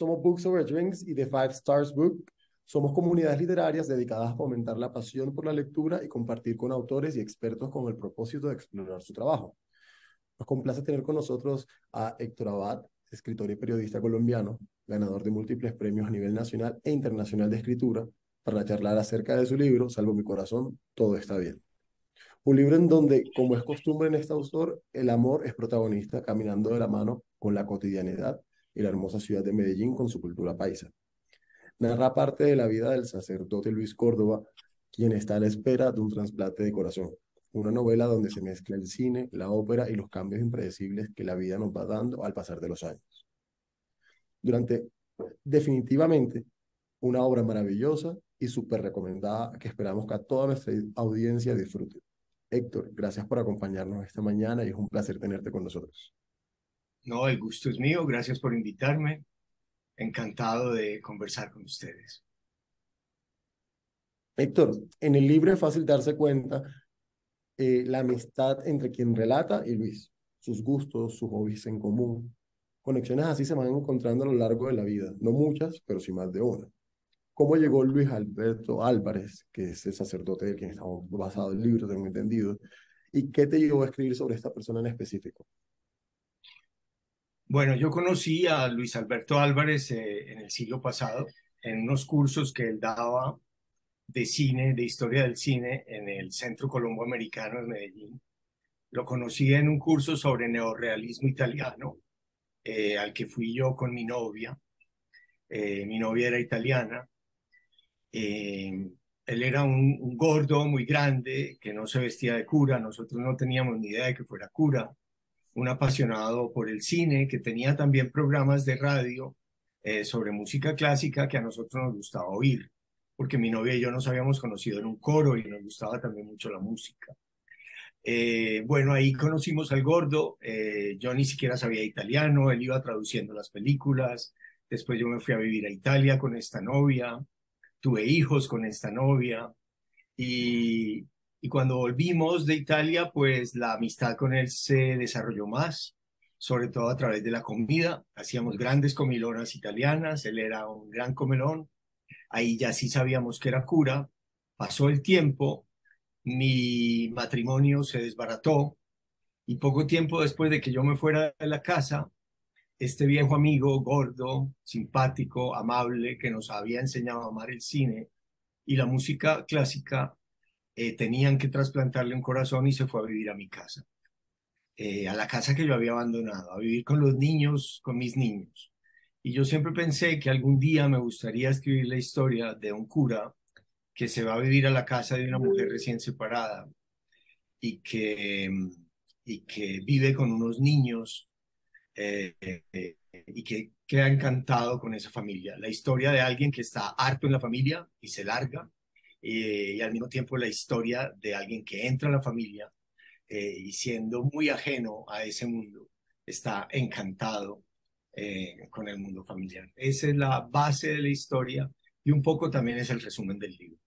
somos Books Over Drinks y The Five Stars Book. Somos comunidades literarias dedicadas a fomentar la pasión por la lectura y compartir con autores y expertos con el propósito de explorar su trabajo. Nos complace tener con nosotros a Héctor Abad, escritor y periodista colombiano, ganador de múltiples premios a nivel nacional e internacional de escritura, para charlar acerca de su libro, Salvo mi corazón, todo está bien. Un libro en donde, como es costumbre en este autor, el amor es protagonista caminando de la mano con la cotidianidad y la hermosa ciudad de Medellín con su cultura paisa. Narra parte de la vida del sacerdote Luis Córdoba, quien está a la espera de un trasplante de corazón. Una novela donde se mezcla el cine, la ópera y los cambios impredecibles que la vida nos va dando al pasar de los años. Durante, definitivamente, una obra maravillosa y súper recomendada que esperamos que a toda nuestra audiencia disfrute. Héctor, gracias por acompañarnos esta mañana y es un placer tenerte con nosotros. No, el gusto es mío, gracias por invitarme. Encantado de conversar con ustedes. Héctor, en el libro es fácil darse cuenta eh, la amistad entre quien relata y Luis, sus gustos, sus hobbies en común. Conexiones así se van encontrando a lo largo de la vida, no muchas, pero sí más de una. ¿Cómo llegó Luis Alberto Álvarez, que es el sacerdote del quien estamos basado el libro, tengo entendido? ¿Y qué te llevó a escribir sobre esta persona en específico? Bueno, yo conocí a Luis Alberto Álvarez eh, en el siglo pasado, en unos cursos que él daba de cine, de historia del cine, en el Centro Colombo Americano de Medellín. Lo conocí en un curso sobre neorealismo italiano, eh, al que fui yo con mi novia. Eh, mi novia era italiana. él era un, un gordo muy grande que no se vestía de cura. Nosotros no teníamos ni idea de que fuera cura un apasionado por el cine, que tenía también programas de radio eh, sobre música clásica que a nosotros nos gustaba oír, porque mi novia y yo nos habíamos conocido en un coro y nos gustaba también mucho la música. Eh, bueno, ahí conocimos al gordo, eh, yo ni siquiera sabía italiano, él iba traduciendo las películas, después yo me fui a vivir a Italia con esta novia, tuve hijos con esta novia y, y cuando volvimos de Italia, pues la amistad con él se desarrolló más, sobre todo a través de la comida. Hacíamos grandes comilonas italianas, él era un gran comelón. Ahí ya sí sabíamos que era cura. Pasó el tiempo, mi matrimonio se desbarató y poco tiempo después de que yo me fuera de la casa, este viejo amigo, gordo, simpático, amable, que nos había enseñado a amar el cine y la música clásica, eh, tenían que trasplantarle un corazón y se fue a vivir a mi casa, eh, a la casa que yo había abandonado, a vivir con los niños, con mis niños. Y yo siempre pensé que algún día me gustaría escribir la historia de un cura que se va a vivir a la casa de una mujer recién separada y que, y que vive con unos niños eh, y que queda encantado con esa familia. La historia de alguien que está harto en la familia y se larga eh, y al mismo tiempo la historia de alguien que entra a la familia eh, y siendo muy ajeno a ese mundo, está encantado eh, con el mundo familiar. Esa es la base de la historia y un poco también es el resumen del libro.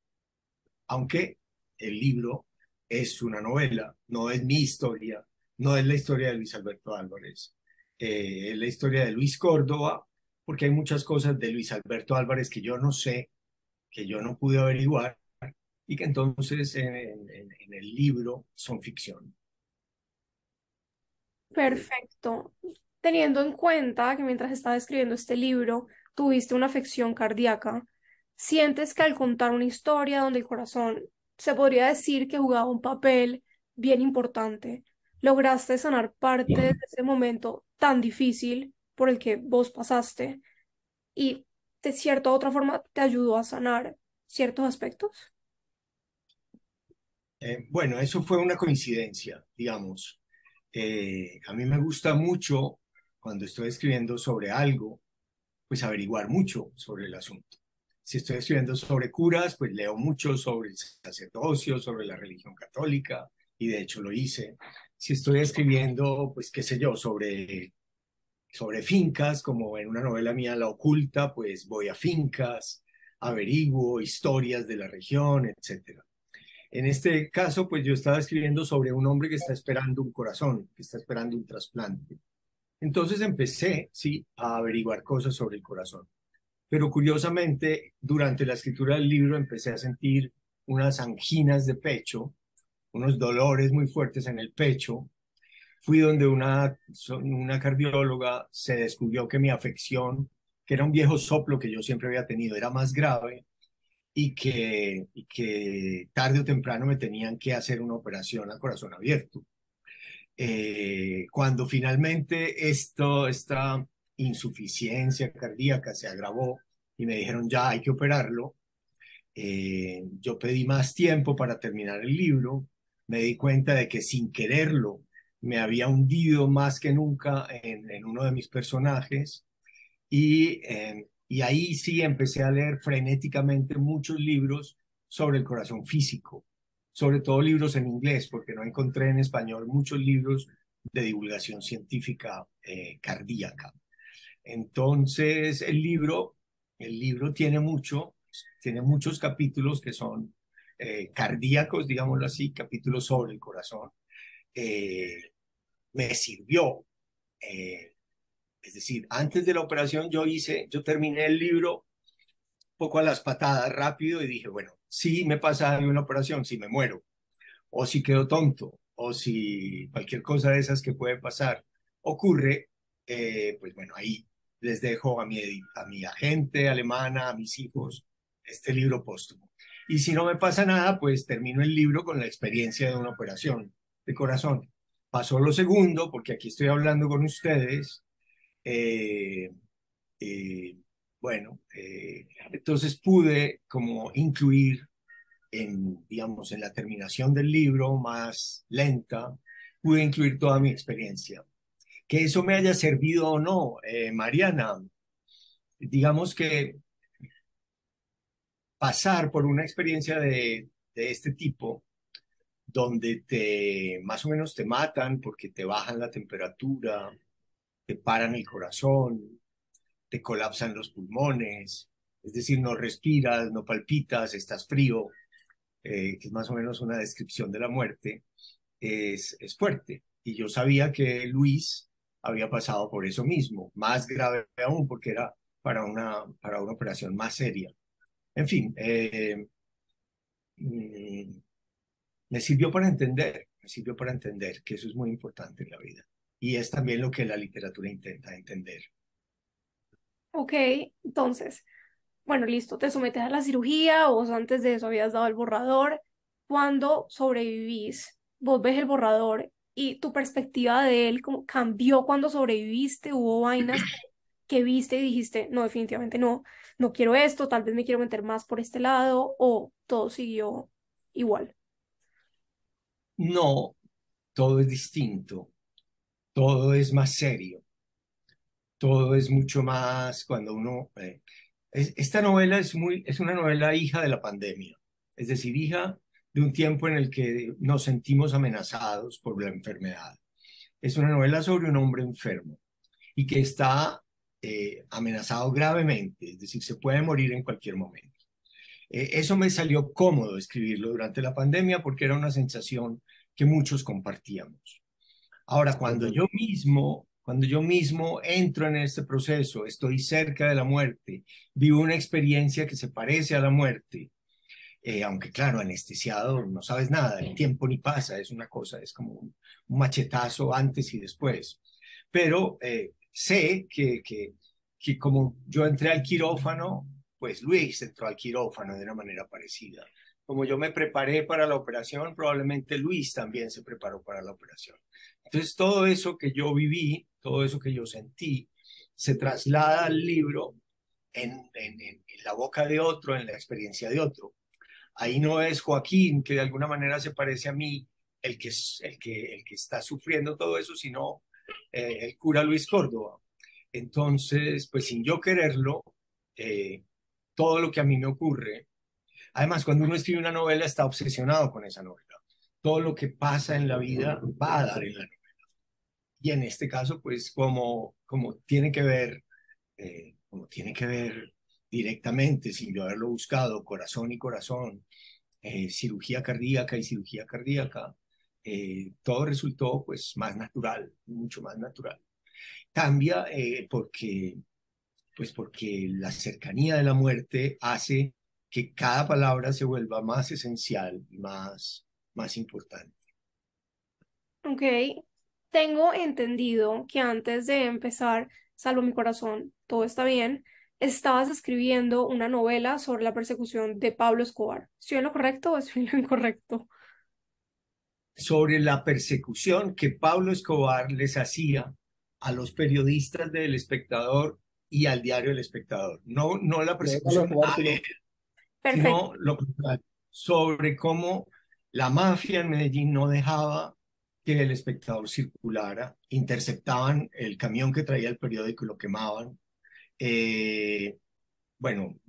Aunque el libro es una novela, no es mi historia, no es la historia de Luis Alberto Álvarez, es la historia de Luis Córdoba, porque hay muchas cosas de Luis Alberto Álvarez que yo no sé, que yo no pude averiguar y que entonces en, el libro son ficción. Perfecto. Teniendo en cuenta que mientras estaba escribiendo este libro tuviste una afección cardíaca, ¿sientes que al contar una historia donde el corazón se podría decir que jugaba un papel bien importante, lograste sanar parte de ese momento tan difícil por el que vos pasaste y de cierta otra forma te ayudó a sanar ciertos aspectos? Eh, bueno, eso fue una coincidencia, digamos. Eh, a mí me gusta mucho cuando estoy escribiendo sobre algo, pues averiguar mucho sobre el asunto. Si estoy escribiendo sobre curas, pues leo mucho sobre el sacerdocio, sobre la religión católica, y de hecho lo hice. Si estoy escribiendo, pues qué sé yo, sobre, sobre fincas, como en una novela mía La Oculta, pues voy a fincas, averiguo historias de la región, etcétera. En este caso, pues yo estaba escribiendo sobre un hombre que está esperando un corazón, que está esperando un trasplante. Entonces empecé, sí, a averiguar cosas sobre el corazón. Pero curiosamente, durante la escritura del libro empecé a sentir unas anginas de pecho, unos dolores muy fuertes en el pecho. Fui donde una, una cardióloga se descubrió que mi afección, que era un viejo soplo que yo siempre había tenido, era más grave y que, y que tarde o temprano me tenían que hacer una operación a corazón abierto. Eh, cuando finalmente esto, esta insuficiencia cardíaca se agravó y me dijeron ya hay que operarlo, eh, yo pedí más tiempo para terminar el libro, me di cuenta de que sin quererlo me había hundido más que nunca en, en uno de mis personajes y, eh, y ahí sí empecé a leer frenéticamente muchos libros sobre el corazón físico sobre todo libros en inglés, porque no encontré en español muchos libros de divulgación científica eh, cardíaca. Entonces, el libro, el libro tiene mucho, tiene muchos capítulos que son eh, cardíacos, digámoslo así, capítulos sobre el corazón. Eh, me sirvió. Es decir, antes de la operación yo hice, yo terminé el libro poco a las patadas rápido y dije, bueno, si me pasa una operación, si me muero, o si quedo tonto, o si cualquier cosa de esas que puede pasar ocurre, eh, pues bueno, ahí les dejo a mi, a mi agente alemana, a mis hijos, este libro póstumo. Y si no me pasa nada, pues termino el libro con la experiencia de una operación de corazón. Pasó lo segundo, porque aquí estoy hablando con ustedes. Eh, eh, bueno, eh, entonces pude como incluir en, digamos, en la terminación del libro más lenta, pude incluir toda mi experiencia. Que eso me haya servido o no, eh, Mariana, digamos que pasar por una experiencia de, de este tipo, donde te más o menos te matan porque te bajan la temperatura, te paran el corazón, te colapsan los pulmones, es decir, no respiras, no palpitas, estás frío, eh, que es más o menos una descripción de la muerte, es, fuerte. Y yo sabía que Luis había pasado por eso mismo, más grave aún porque era para una, para una operación más seria. En fin, eh, mm, me sirvió para entender, me sirvió para entender que eso es muy importante en la vida. Y es también lo que la literatura intenta entender. Ok, entonces, bueno, listo, te sometes a la cirugía, vos antes de eso habías dado el borrador. Cuando sobrevivís, vos ves el borrador y tu perspectiva de él como cambió cuando sobreviviste, hubo vainas que viste y dijiste, no, definitivamente no, no quiero esto, tal vez me quiero meter más por este lado, o todo siguió igual. No, todo es distinto, todo es más serio todo es mucho más cuando uno... Eh, esta novela es, muy, es una novela hija de la pandemia, es decir, hija de un tiempo en el que nos sentimos amenazados por la enfermedad. Es una novela sobre un hombre enfermo y que está eh, amenazado gravemente, es decir, se puede morir en cualquier momento. Eh, eso me salió cómodo escribirlo durante la pandemia porque era una sensación que muchos compartíamos. Ahora, cuando yo mismo cuando yo mismo entro en este proceso, estoy cerca de la muerte, vivo una experiencia que se parece a la muerte, eh, aunque claro, anestesiado no sabes nada, el tiempo ni pasa, es una cosa, es como un, machetazo antes y después. Pero eh, sé que, que, que como yo entré al quirófano, pues Luis entró al quirófano de una manera parecida. Como yo me preparé para la operación, probablemente Luis también se preparó para la operación. Entonces, todo eso que yo viví todo eso que yo sentí, se traslada al libro en, la boca de otro, en la experiencia de otro. Ahí no es Joaquín, que de alguna manera se parece a mí, el que, el que, el que está sufriendo todo eso, sino eh, el cura Luis Córdoba. Entonces, pues sin yo quererlo, eh, todo lo que a mí me ocurre, además cuando uno escribe una novela está obsesionado con esa novela. Todo lo que pasa en la vida va a dar en la novela y en este caso, pues como, como tiene que ver, eh, como tiene que ver directamente, sin yo haberlo buscado, corazón y corazón, eh, cirugía cardíaca y cirugía cardíaca, eh, todo resultó pues más natural, mucho más natural. Cambia porque, pues porque la cercanía de la muerte hace que cada palabra se vuelva más esencial, más, más importante. Ok, tengo entendido que antes de empezar Salvo mi corazón, todo está bien, estabas escribiendo una novela sobre la persecución de Pablo Escobar. ¿Estoy en lo correcto o estoy en lo incorrecto? Sobre la persecución que Pablo Escobar les hacía a los periodistas del Espectador y al diario El Espectador. No, no la persecución a él, sino lo sobre cómo la mafia en Medellín no dejaba que el espectador circulara, interceptaban el camión que traía el periódico y lo quemaban. Eh, bueno,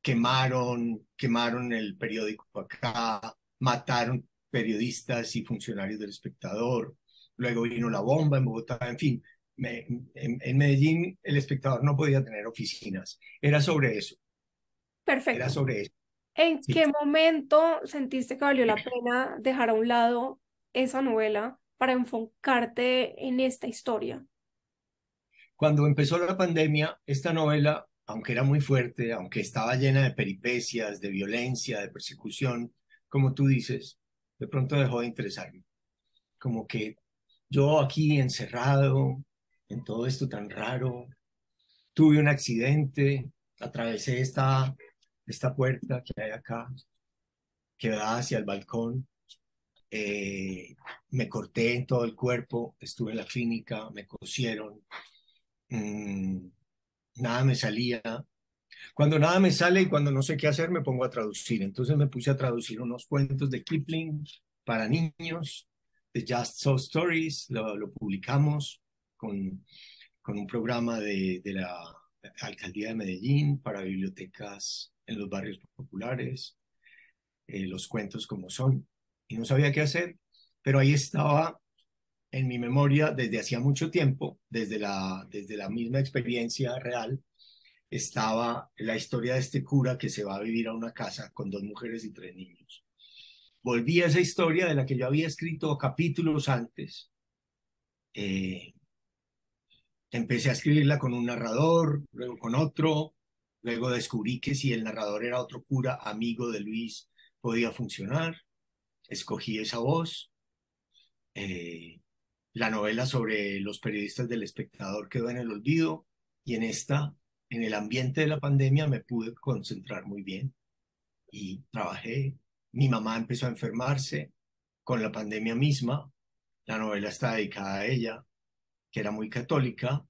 quemaron, quemaron el periódico acá, mataron periodistas y funcionarios del espectador, luego vino la bomba en Bogotá, en fin, en, Medellín el espectador no podía tener oficinas, era sobre eso. Perfecto. Era sobre eso. ¿En qué momento sentiste que valió la pena dejar a un lado esa novela para enfocarte en esta historia? Cuando empezó la pandemia, esta novela, aunque era muy fuerte, aunque estaba llena de peripecias, de violencia, de persecución, como tú dices, de pronto dejó de interesarme. Como que yo aquí encerrado en todo esto tan raro, tuve un accidente, atravesé esta, esta puerta que hay acá, que da hacia el balcón, eh, me corté en todo el cuerpo, estuve en la clínica, me cosieron, mm, nada me salía. Cuando nada me sale y cuando no sé qué hacer, me pongo a traducir. Entonces me puse a traducir unos cuentos de Kipling para niños, de Just So Stories, lo, publicamos con, con un programa de, de la Alcaldía de Medellín para bibliotecas en los barrios populares, eh, los cuentos como son y no sabía qué hacer, pero ahí estaba en mi memoria desde hacía mucho tiempo, desde la, desde la misma experiencia real, estaba la historia de este cura que se va a vivir a una casa con dos mujeres y tres niños. Volví a esa historia de la que yo había escrito capítulos antes. Eh, empecé a escribirla con un narrador, luego con otro, luego descubrí que si el narrador era otro cura amigo de Luis, podía funcionar escogí esa voz. Eh, la novela sobre los periodistas del espectador quedó en el olvido y en esta, en el ambiente de la pandemia, me pude concentrar muy bien y trabajé. Mi mamá empezó a enfermarse con la pandemia misma. La novela está dedicada a ella, que era muy católica,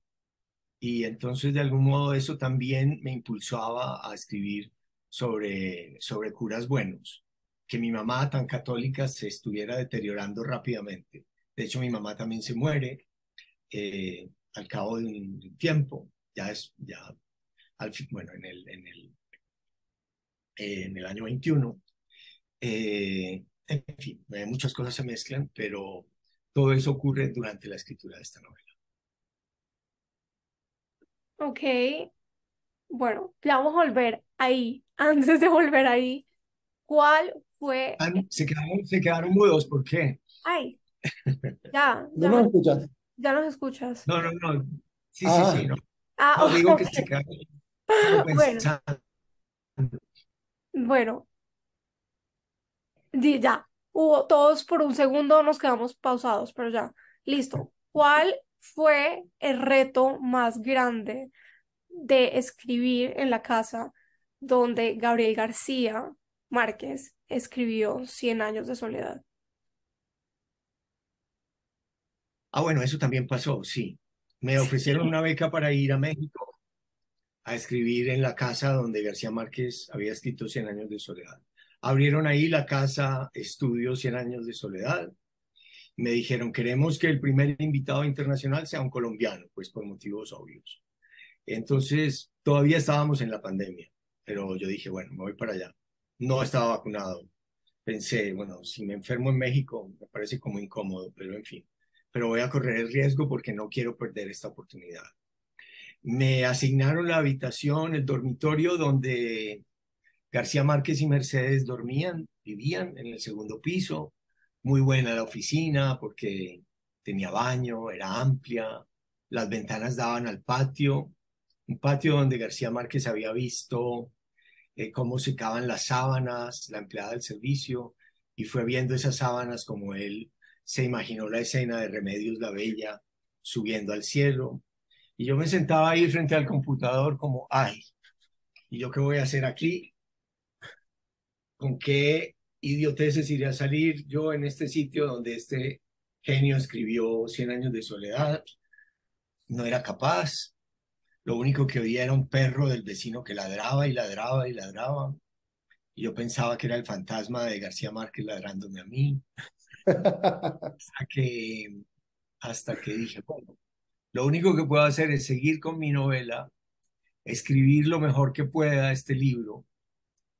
y entonces de algún modo eso también me impulsaba a escribir sobre, sobre curas buenos que mi mamá tan católica se estuviera deteriorando rápidamente. De hecho, mi mamá también se muere eh, al cabo de un, tiempo, ya es, ya, al, bueno, en el, en el, en el año 21. Eh, en fin, muchas cosas se mezclan, pero todo eso ocurre durante la escritura de esta novela. Ok, bueno, ya vamos a volver ahí. Antes de volver ahí, ¿cuál fue... Ah, se quedaron, se quedaron mudos, ¿por qué? Ay, ya, ya, ¿No nos escuchas? ya nos escuchas. No, no, no. Sí, Ah. sí, sí. No, Ah, No, digo ok. que se quedaron Bueno, pensando. bueno, di- ya. Hubo todos por un segundo nos quedamos pausados, pero ya. Listo. ¿Cuál fue el reto más grande de escribir en la casa donde Gabriel García Márquez escribió Cien años de soledad? Ah, bueno, eso también pasó, sí. Me ofrecieron una beca para ir a México a escribir en la casa donde García Márquez había escrito Cien años de soledad. Abrieron ahí la casa estudio Cien años de soledad. Me dijeron, queremos que el primer invitado internacional sea un colombiano, pues por motivos obvios. Entonces, todavía estábamos en la pandemia, pero yo dije, bueno, me voy para allá. No estaba vacunado. Pensé, bueno, si me enfermo en México, me parece como incómodo, pero en fin. Pero voy a correr el riesgo porque no quiero perder esta oportunidad. Me asignaron la habitación, el dormitorio donde García Márquez y Mercedes dormían, vivían en el segundo piso. Muy buena la oficina porque tenía baño, era amplia, las ventanas daban al patio, un patio donde García Márquez había visto eh, cómo secaban las sábanas, la empleada del servicio, y fue viendo esas sábanas como él se imaginó la escena de Remedios la Bella subiendo al cielo. Y yo me sentaba ahí frente al computador como, ay, ¿y yo qué voy a hacer aquí? ¿Con qué idioteces iré a salir yo en este sitio donde este genio escribió Cien años de soledad? No era capaz. Lo único que oía era un perro del vecino que ladraba y ladraba y ladraba. Y yo pensaba que era el fantasma de García Márquez ladrándome a mí. hasta que, hasta que dije, lo único que puedo hacer es seguir con mi novela, escribir lo mejor que pueda este libro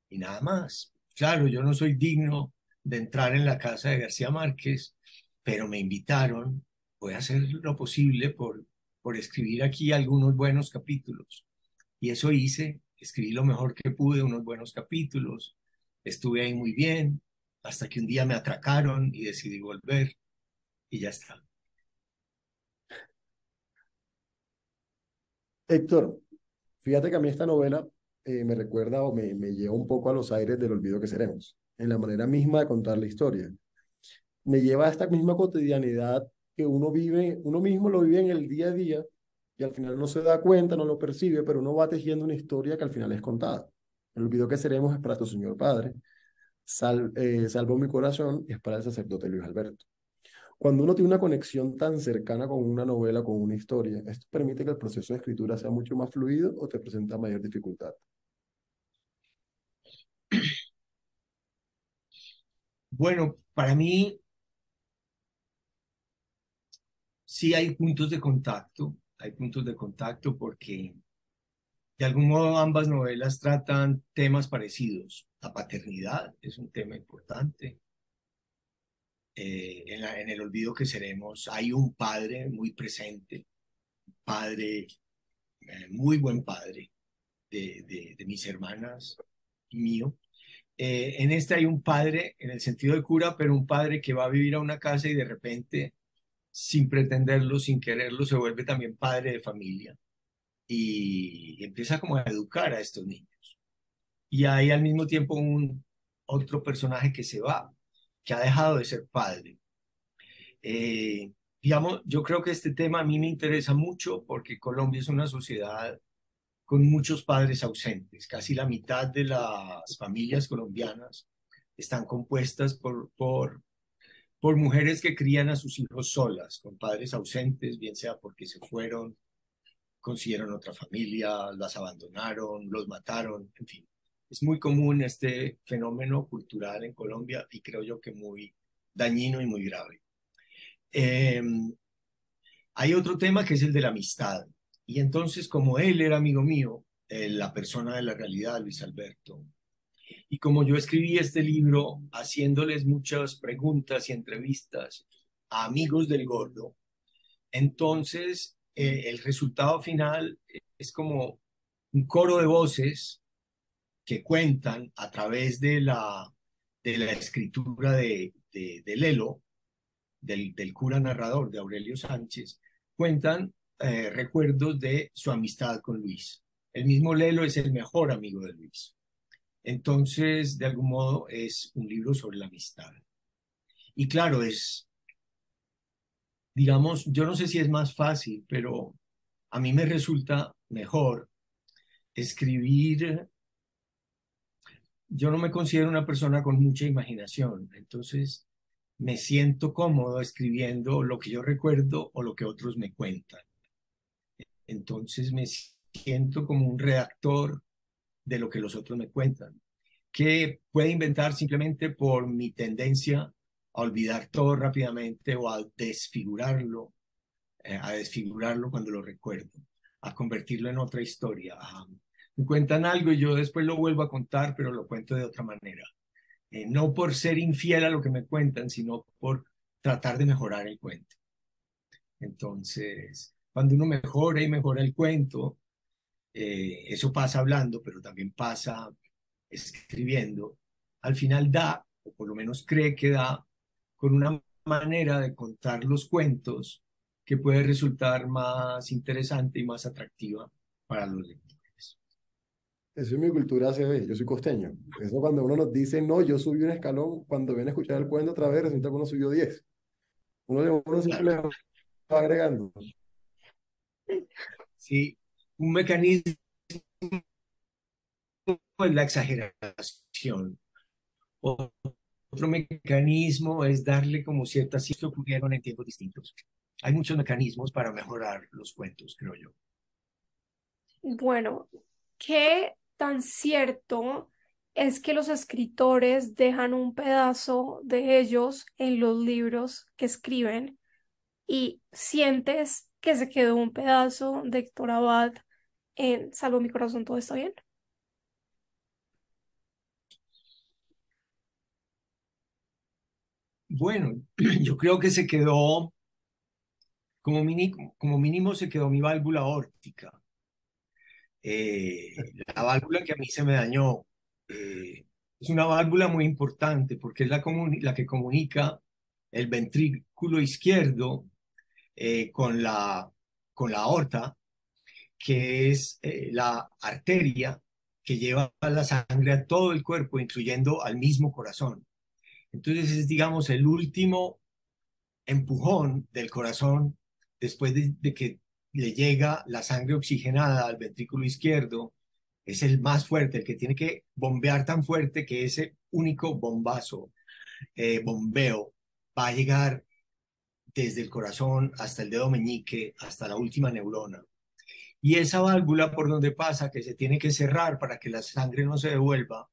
y nada más. Claro, yo no soy digno de entrar en la casa de García Márquez, pero me invitaron, voy a hacer lo posible por, por escribir aquí algunos buenos capítulos. Y eso hice, escribí lo mejor que pude, unos buenos capítulos, estuve ahí muy bien, hasta que un día me atracaron y decidí volver y ya está. Héctor, fíjate que a mí esta novela eh, me recuerda o me, me lleva un poco a los aires del olvido que seremos, en la manera misma de contar la historia. Me lleva a esta misma cotidianidad que uno vive, uno mismo lo vive en el día a día y al final no se da cuenta, no lo percibe, pero uno va tejiendo una historia que al final es contada. El olvido que seremos es para tu Señor Padre, Sal, eh, Salvo mi corazón es para el sacerdote Luis Alberto. Cuando uno tiene una conexión tan cercana con una novela, con una historia, ¿esto permite que el proceso de escritura sea mucho más fluido o te presenta mayor dificultad? Bueno, para mí sí hay puntos de contacto, hay puntos de contacto porque de algún modo ambas novelas tratan temas parecidos. La paternidad es un tema importante. Eh, en, el olvido que seremos hay un padre muy presente, padre, eh, muy buen padre de, de, mis hermanas mío. Eh, en este hay un padre en el sentido de cura, pero un padre que va a vivir a una casa y de repente, sin pretenderlo, sin quererlo, se vuelve también padre de familia y empieza como a educar a estos niños. Y hay al mismo tiempo un otro personaje que se va, que ha dejado de ser padre. Eh, digamos, yo creo que este tema a mí me interesa mucho porque Colombia es una sociedad con muchos padres ausentes. Casi la mitad de las familias colombianas están compuestas por, por, mujeres que crían a sus hijos solas, con padres ausentes, bien sea porque se fueron, consiguieron otra familia, las abandonaron, los mataron, en fin. Es muy común este fenómeno cultural en Colombia y creo yo que muy dañino y muy grave. Em, hay otro tema que es el de la amistad. Y entonces, como él era amigo mío, eh, la persona de la realidad, Luis Alberto, y como yo escribí este libro haciéndoles muchas preguntas y entrevistas a amigos del gordo, entonces eh, el resultado final es como un coro de voces que cuentan a través de la, de la escritura de, de, Lelo, del, del, cura narrador de Aurelio Sánchez, cuentan eh, recuerdos de su amistad con Luis. El mismo Lelo es el mejor amigo de Luis. Entonces, de algún modo, es un libro sobre la amistad. Y claro, es digamos, yo no sé si es más fácil, pero a mí me resulta mejor escribir. Yo no me considero una persona con mucha imaginación, entonces me siento cómodo escribiendo lo que yo recuerdo o lo que otros me cuentan. Entonces me siento como un redactor de lo que los otros me cuentan, que puede inventar simplemente por mi tendencia a olvidar todo rápidamente o a desfigurarlo, eh, a desfigurarlo cuando lo recuerdo, a convertirlo en otra historia. me cuentan algo y yo después lo vuelvo a contar, pero lo cuento de otra manera. Eh, no por ser infiel a lo que me cuentan, sino por tratar de mejorar el cuento. Entonces, cuando uno mejora y mejora el cuento, eh, eso pasa hablando, pero también pasa escribiendo, al final da, o por lo menos cree que da, con una manera de contar los cuentos que puede resultar más interesante y más atractiva para los lectores. Eso es mi cultura CB, yo soy costeño. Eso cuando uno nos dice, no, yo subí un escalón, cuando viene a escuchar el cuento otra vez, resulta que uno subió 10. Uno, uno siempre le va agregando. Sí, un mecanismo es la exageración. Otro mecanismo es darle como ciertas cosas que ocurrieron en tiempos distintos. Hay muchos mecanismos para mejorar los cuentos, creo yo. Bueno, ¿qué tan cierto es que los escritores dejan un pedazo de ellos en los libros que escriben y sientes que se quedó un pedazo de Héctor Abad en Salvo mi corazón, todo está bien? Bueno, yo creo que se quedó, como mínimo, como mínimo se quedó mi válvula órtica. Eh, la válvula que a mí se me dañó eh, es una válvula muy importante porque es la, la que comunica el ventrículo izquierdo eh, con, la, con la aorta, que es la arteria que lleva la sangre a todo el cuerpo, incluyendo al mismo corazón. Entonces es, digamos, el último empujón del corazón después de, que le llega la sangre oxigenada al ventrículo izquierdo, es el más fuerte, el que tiene que bombear tan fuerte que ese único bombazo, eh, bombeo, va a llegar desde el corazón hasta el dedo meñique, hasta la última neurona. Y esa válvula por donde pasa, que se tiene que cerrar para que la sangre no se devuelva,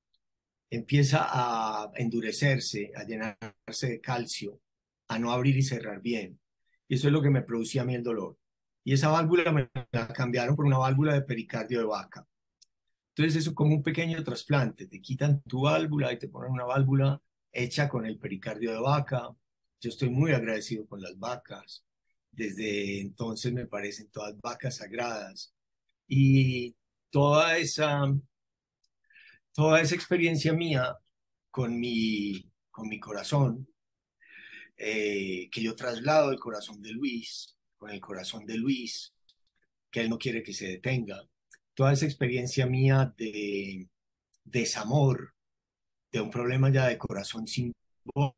empieza a endurecerse, a llenarse de calcio, a no abrir y cerrar bien. Y eso es lo que me producía a mí el dolor. Y esa válvula me la cambiaron por una válvula de pericardio de vaca. Entonces eso es como un pequeño trasplante. Te quitan tu válvula y te ponen una válvula hecha con el pericardio de vaca. Yo estoy muy agradecido con las vacas. Desde entonces me parecen todas vacas sagradas. Y toda esa toda esa experiencia mía con mi, con mi corazón, eh, que yo traslado el corazón de Luis, con el corazón de Luis, que él no quiere que se detenga, toda esa experiencia mía de desamor, de un problema ya de corazón simbólico,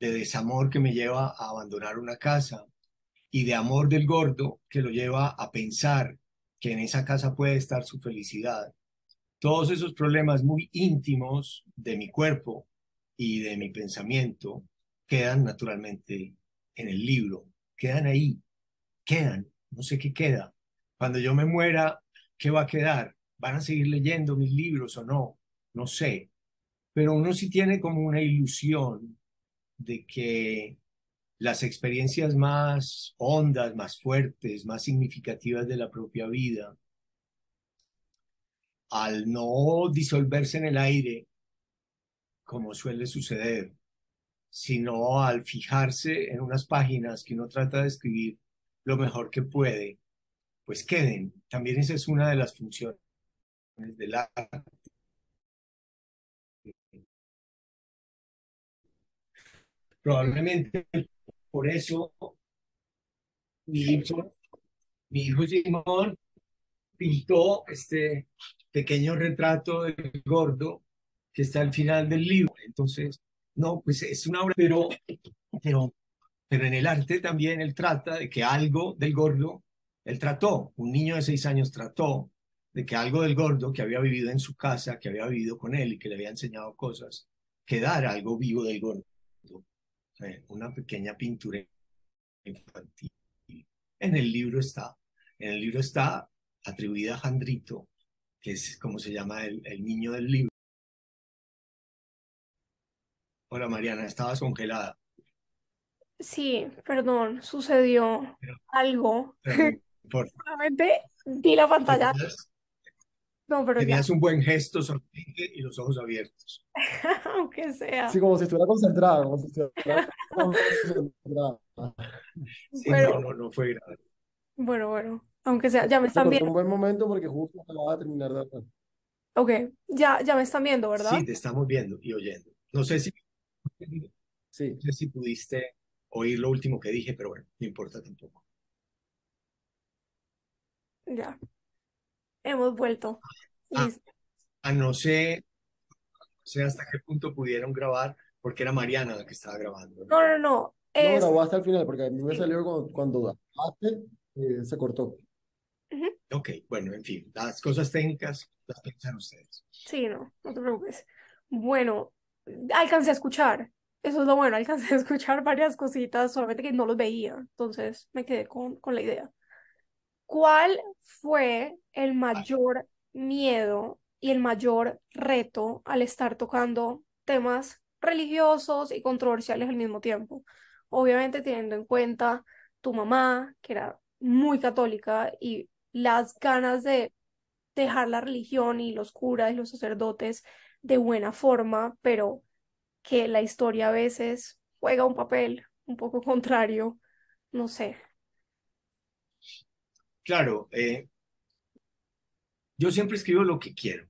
de desamor que me lleva a abandonar una casa y de amor del gordo que lo lleva a pensar que en esa casa puede estar su felicidad. Todos esos problemas muy íntimos de mi cuerpo y de mi pensamiento quedan naturalmente en el libro, quedan ahí, quedan, no sé qué queda. Cuando yo me muera, ¿qué va a quedar? ¿Van a seguir leyendo mis libros o no? No sé. Pero uno sí tiene como una ilusión de que las experiencias más hondas, más fuertes, más significativas de la propia vida, al no disolverse en el aire, como suele suceder, sino al fijarse en unas páginas que uno trata de escribir lo mejor que puede, pues queden. También esa es una de las funciones del arte. Probablemente por eso mi hijo, mi Simón pintó este pequeño retrato del gordo que está al final del libro. Entonces, no, pues es una obra, pero, pero, pero en el arte también él trata de que algo del gordo, él trató, un niño de seis años trató de que algo del gordo que había vivido en su casa, que había vivido con él y que le había enseñado cosas, quedara algo vivo del gordo. Una pequeña pintura infantil. En el libro está, en el libro está atribuida a Jandrito, que es como se llama el, niño del libro. Hola Mariana, estabas congelada. Sí, perdón, sucedió algo. Por, Solamente vi la pantalla. No, pero tenías un buen gesto sonriente y los ojos abiertos. Aunque sea. Sí, como si estuviera concentrada, como si estuviera concentrada. Sí, no, no, no fue grave. Bueno, bueno. Aunque sea, ya me están viendo. un buen momento porque justo acababa de terminar de hablar. Ok, ya, ya me están viendo, ¿verdad? Sí, te estamos viendo y oyendo. No sé si, Sí. no sé si pudiste oír lo último que dije, pero bueno, no importa tampoco. Ya. Hemos vuelto. Ah, Listo. a no sé, no sé hasta qué punto pudieron grabar, porque era Mariana la que estaba grabando. ¿no? No, no, no. No, Es, grabó hasta el final, porque a mí me sí. salió cuando, cuando eh, se cortó. Ujú. Ok, bueno, en fin, las cosas técnicas las piensan ustedes. Sí, no, no te preocupes. Bueno, alcancé a escuchar. Eso es lo bueno, alcancé a escuchar varias cositas, solamente que no los veía. Entonces me quedé con, con la idea. ¿Cuál fue el mayor miedo y el mayor reto al estar tocando temas religiosos y controversiales al mismo tiempo? Obviamente teniendo en cuenta tu mamá, que era muy católica, y las ganas de dejar la religión y los curas y los sacerdotes de buena forma, pero que la historia a veces juega un papel un poco contrario, no sé. Claro, eh, yo siempre escribo lo que quiero.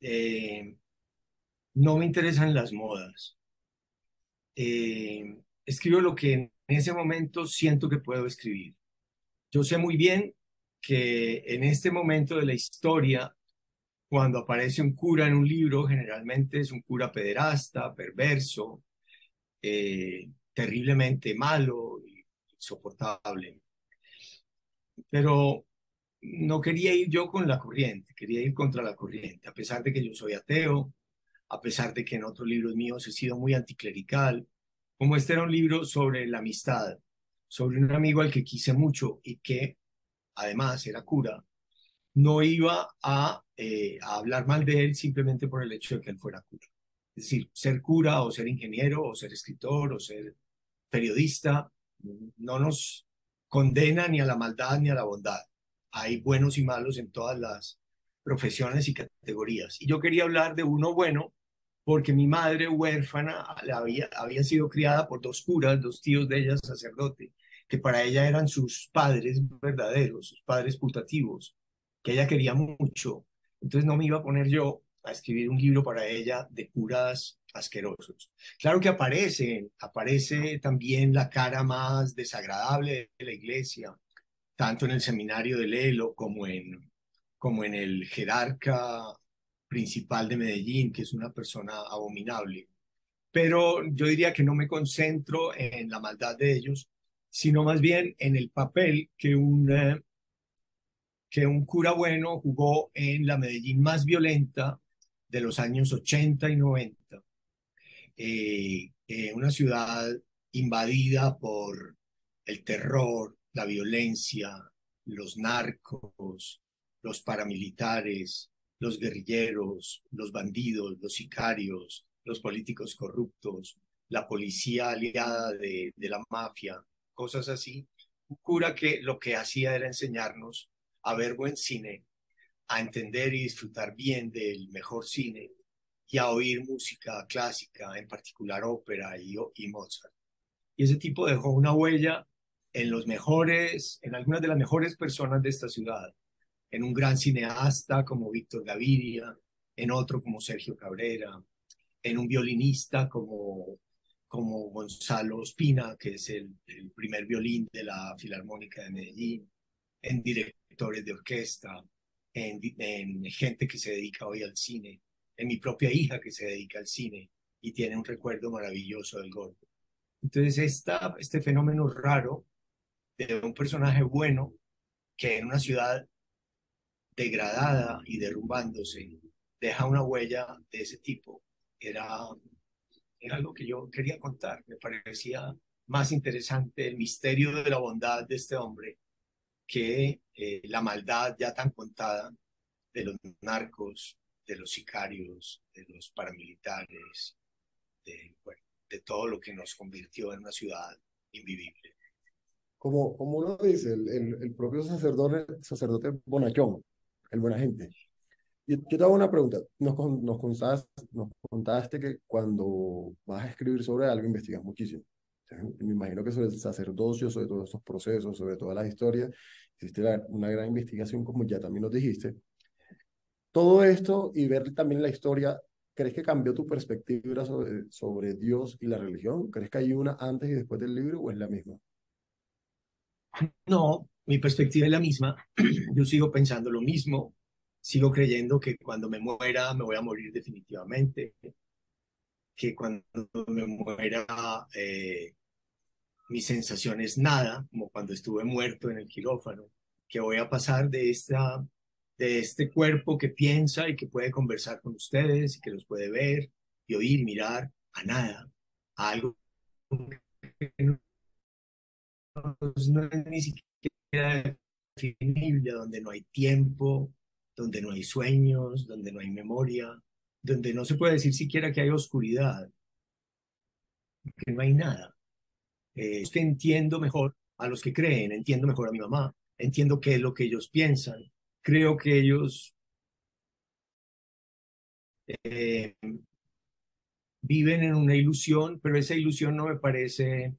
Eh, no me interesan las modas. Eh, escribo lo que en ese momento siento que puedo escribir. Yo sé muy bien que en este momento de la historia, cuando aparece un cura en un libro, generalmente es un cura pederasta, perverso, eh, terriblemente malo, insoportable. Pero no quería ir yo con la corriente, quería ir contra la corriente, a pesar de que yo soy ateo, a pesar de que en otros libros míos he sido muy anticlerical, como este era un libro sobre la amistad, sobre un amigo al que quise mucho y que además era cura, no iba a, eh, hablar mal de él simplemente por el hecho de que él fuera cura. Es decir, ser cura o ser ingeniero o ser escritor o ser periodista no nos condena ni a la maldad ni a la bondad. Hay buenos y malos en todas las profesiones y categorías. Y yo quería hablar de uno bueno porque mi madre huérfana la había, había sido criada por dos curas, dos tíos de ella, sacerdote, que para ella eran sus padres verdaderos, sus padres putativos, que ella quería mucho. Entonces no me iba a poner yo a escribir un libro para ella de curas asquerosos. Claro que aparece, aparece también la cara más desagradable de la iglesia, tanto en el seminario de Lelo como en, como en el jerarca principal de Medellín, que es una persona abominable. Pero yo diría que no me concentro en la maldad de ellos, sino más bien en el papel que un, que un cura bueno jugó en la Medellín más violenta de los años 80 y 90. Eh, eh, una ciudad invadida por el terror, la violencia, los narcos, los paramilitares, los guerrilleros, los bandidos, los sicarios, los políticos corruptos, la policía aliada de, la mafia, cosas así. Un cura que lo que hacía era enseñarnos a ver buen cine, a entender y disfrutar bien del mejor cine y a oír música clásica, en particular ópera y, y Mozart. Y ese tipo dejó una huella en los mejores, en algunas de las mejores personas de esta ciudad, en un gran cineasta como Víctor Gaviria, en otro como Sergio Cabrera, en un violinista como, como Gonzalo Espina, que es el, el primer violín de la Filarmónica de Medellín, en directores de orquesta, en, en, gente que se dedica hoy al cine, en mi propia hija que se dedica al cine y tiene un recuerdo maravilloso del golpe. Entonces, esta, este fenómeno raro de un personaje bueno que en una ciudad degradada y derrumbándose deja una huella de ese tipo, era, era algo que yo quería contar. Me parecía más interesante el misterio de la bondad de este hombre que eh, la maldad ya tan contada de los narcos, de los sicarios, de los paramilitares, de, de todo lo que nos convirtió en una ciudad invivible. Como, como uno dice, el, el, el propio sacerdote, sacerdote bonachón, el buena gente. Yo, yo te hago una pregunta. Nos, nos, contaste, nos contaste que cuando vas a escribir sobre algo investigas muchísimo. Me imagino que sobre el sacerdocio, sobre todos estos procesos, sobre todas las historias, hiciste una gran investigación, como ya también nos dijiste. Todo esto y ver también la historia ¿crees que cambió tu perspectiva sobre, sobre Dios y la religión? ¿Crees que hay una antes y después del libro o es la misma? No, mi perspectiva es la misma. Yo sigo pensando lo mismo. Sigo creyendo que cuando me muera me voy a morir definitivamente. Que cuando me muera eh, mi sensación es nada, como cuando estuve muerto en el quirófano. Que voy a pasar de esta de este cuerpo que piensa y que puede conversar con ustedes y que los puede ver y oír, mirar, a nada, a algo que no, es ni siquiera definible, donde no hay tiempo, donde no hay sueños, donde no hay memoria, donde no se puede decir siquiera que hay oscuridad, que no hay nada. Eh, entiendo mejor a los que creen, entiendo mejor a mi mamá, entiendo qué es lo que ellos piensan, creo que ellos eh, viven en una ilusión, pero esa ilusión no me parece,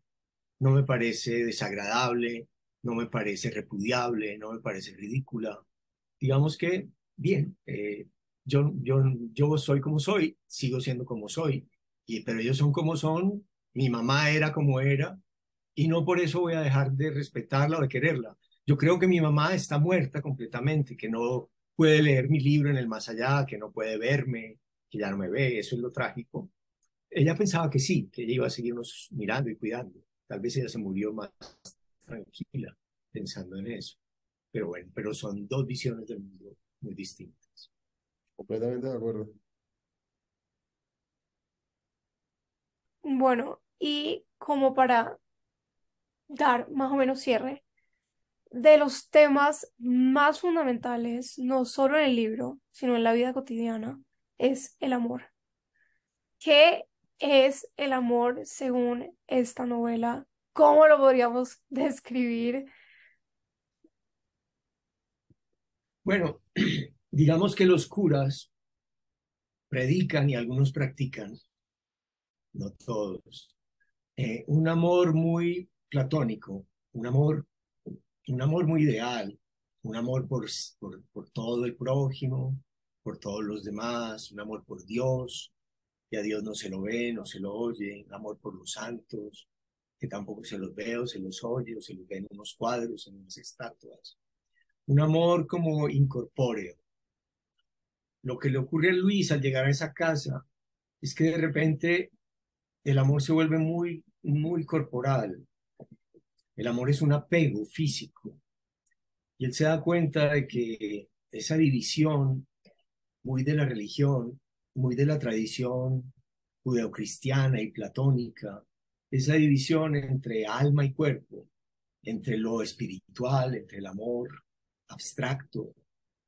no me parece desagradable, no me parece repudiable, no me parece ridícula. Digamos que, bien, eh, yo, yo, yo soy como soy, sigo siendo como soy, y, pero ellos son como son, mi mamá era como era, y no por eso voy a dejar de respetarla o de quererla. Yo creo que mi mamá está muerta completamente, que no puede leer mi libro en el más allá, que no puede verme, que ya no me ve, eso es lo trágico. Ella pensaba que sí, que ella iba a seguirnos mirando y cuidando. Tal vez ella se murió más tranquila pensando en eso. Pero bueno, pero son dos visiones del mundo muy distintas. Completamente de acuerdo. Bueno, y como para dar más o menos cierre, de los temas más fundamentales, no solo en el libro, sino en la vida cotidiana, es el amor. ¿Qué es el amor según esta novela? ¿Cómo lo podríamos describir? Bueno, digamos que los curas predican y algunos practican, no todos, eh, un amor muy platónico, un amor un amor muy ideal, un amor por, por, todo el prójimo, por todos los demás, un amor por Dios, que a Dios no se lo ve, no se lo oye, amor por los santos, que tampoco se los ve o se los oye o se los ve en unos cuadros, en unas estatuas. Un amor como incorpóreo. Lo que le ocurre a Luis al llegar a esa casa es que de repente el amor se vuelve muy, muy corporal, el amor es un apego físico. Y él se da cuenta de que esa división, muy de la religión, muy de la tradición judeocristiana y platónica, esa división entre alma y cuerpo, entre lo espiritual, entre el amor abstracto,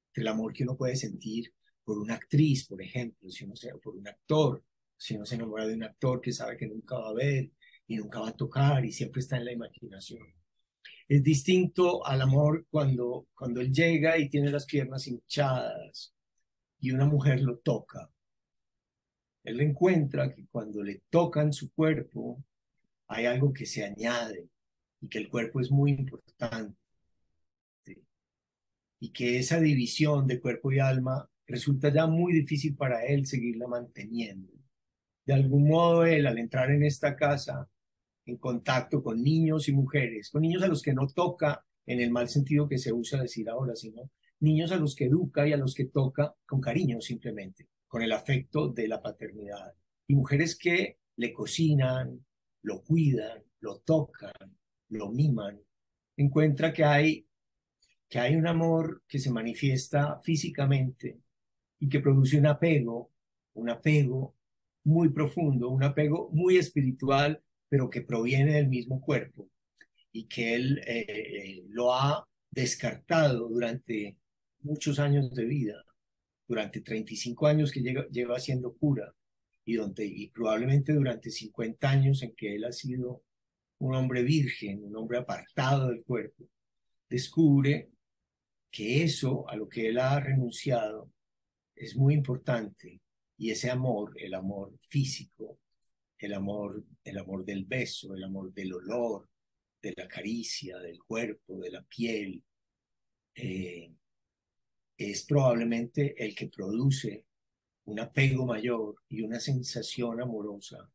entre el amor que uno puede sentir por una actriz, por ejemplo, si uno se, por un actor, si uno se enamora de un actor que sabe que nunca va a ver, y nunca va a tocar y siempre está en la imaginación. Es distinto al amor cuando, cuando él llega y tiene las piernas hinchadas y una mujer lo toca. Él encuentra que cuando le tocan su cuerpo hay algo que se añade y que el cuerpo es muy importante y que esa división de cuerpo y alma resulta ya muy difícil para él seguirla manteniendo. De algún modo él al entrar en esta casa en contacto con niños y mujeres, con niños a los que no toca en el mal sentido que se usa decir ahora, sino niños a los que educa y a los que toca con cariño simplemente, con el afecto de la paternidad. Y mujeres que le cocinan, lo cuidan, lo tocan, lo miman. Encuentra que hay, que hay un amor que se manifiesta físicamente y que produce un apego, un apego muy profundo, un apego muy espiritual pero que proviene del mismo cuerpo y que él eh, eh, lo ha descartado durante muchos años de vida, durante 35 años que lleva siendo cura y, donde, y probablemente durante 50 años en que él ha sido un hombre virgen, un hombre apartado del cuerpo, descubre que eso a lo que él ha renunciado es muy importante y ese amor, el amor físico, el amor, el amor del beso, el amor del olor, de la caricia, del cuerpo, de la piel, eh, es probablemente el que produce un apego mayor y una sensación amorosa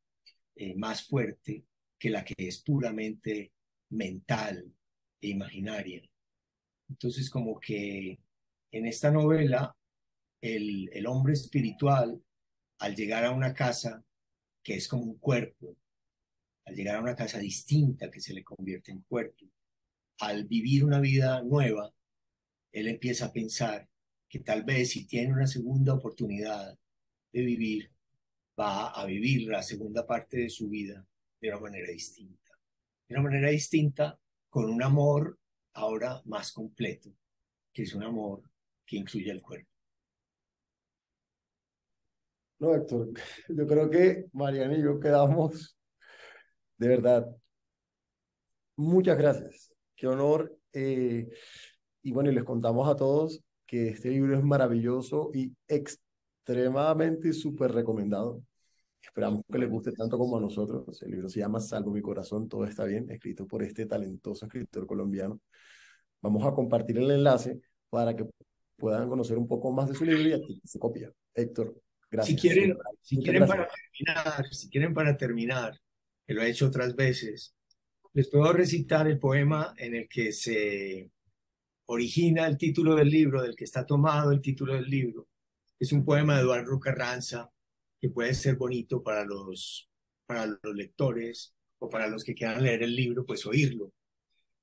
eh, más fuerte que la que es puramente mental e imaginaria. Entonces, como que en esta novela, el, el hombre espiritual, al llegar a una casa que es como un cuerpo, al llegar a una casa distinta que se le convierte en cuerpo, al vivir una vida nueva, él empieza a pensar que tal vez si tiene una segunda oportunidad de vivir, va a vivir la segunda parte de su vida de una manera distinta. De una manera distinta, con un amor ahora más completo, que es un amor que incluye el cuerpo. No, Héctor, yo creo que Mariana y yo quedamos, de verdad, muchas gracias. Qué honor. Eh, y bueno, y les contamos a todos que este libro es maravilloso y extremadamente y súper recomendado. Esperamos que les guste tanto como a nosotros. El libro se llama Salvo mi corazón, todo está bien, escrito por este talentoso escritor colombiano. Vamos a compartir el enlace para que puedan conocer un poco más de su libro y aquí se copia. Héctor, gracias. Si quieren, si quieren para terminar, si quieren para terminar, que lo he hecho otras veces, les puedo recitar el poema en el que se origina el título del libro, del que está tomado el título del libro. Es un poema de Eduardo Carranza que puede ser bonito para los, para los lectores o para los que quieran leer el libro, pues oírlo.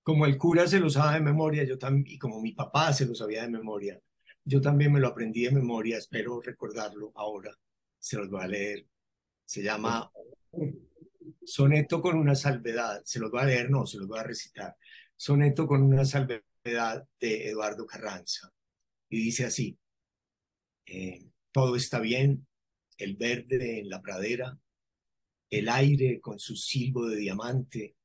Como el cura se lo sabe de memoria, yo también, y como mi papá se lo sabía de memoria, yo también me lo aprendí de memoria, espero recordarlo ahora. Se los voy a leer. Se llama Soneto con una salvedad. Se los voy a leer, no, se los voy a recitar. Soneto con una salvedad de Eduardo Carranza. Y dice así, eh, todo está bien, el verde en la pradera, el aire con su silbo de diamante,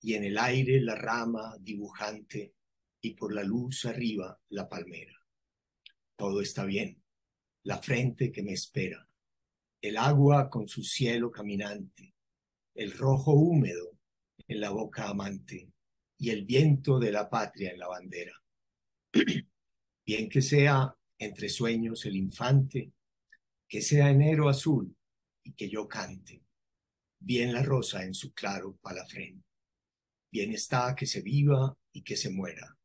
y en el aire la rama dibujante, y por la luz arriba la palmera. Todo está bien, la frente que me espera, el agua con su cielo caminante, el rojo húmedo en la boca amante, y el viento de la patria en la bandera. Bien que sea entre sueños el infante, que sea enero azul y que yo cante, bien la rosa en su claro palafrén. Bien está que se viva y que se muera,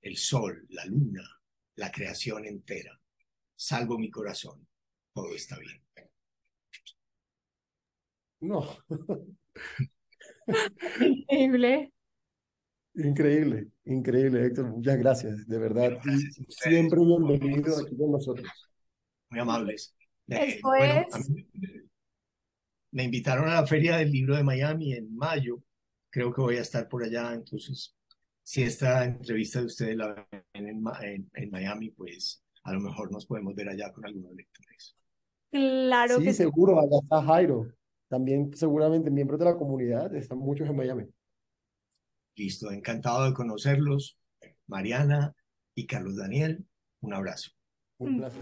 el sol, la luna, la creación entera. Salvo mi corazón, todo está bien. No. Increíble. Increíble, increíble, Héctor. Muchas gracias, de verdad. siempre bienvenido aquí con nosotros. Muy amables. Eh, bueno, me invitaron a la Feria del Libro de Miami en mayo. Creo que voy a estar por allá. Entonces, si esta entrevista de ustedes la ven en, en, Miami, pues a lo mejor nos podemos ver allá con algunos lectores. Claro sí, que seguro. Allá está Jairo. También seguramente miembros de la comunidad. Están muchos en Miami. Listo. Encantado de conocerlos. Mariana y Carlos Daniel. Un abrazo. Un placer.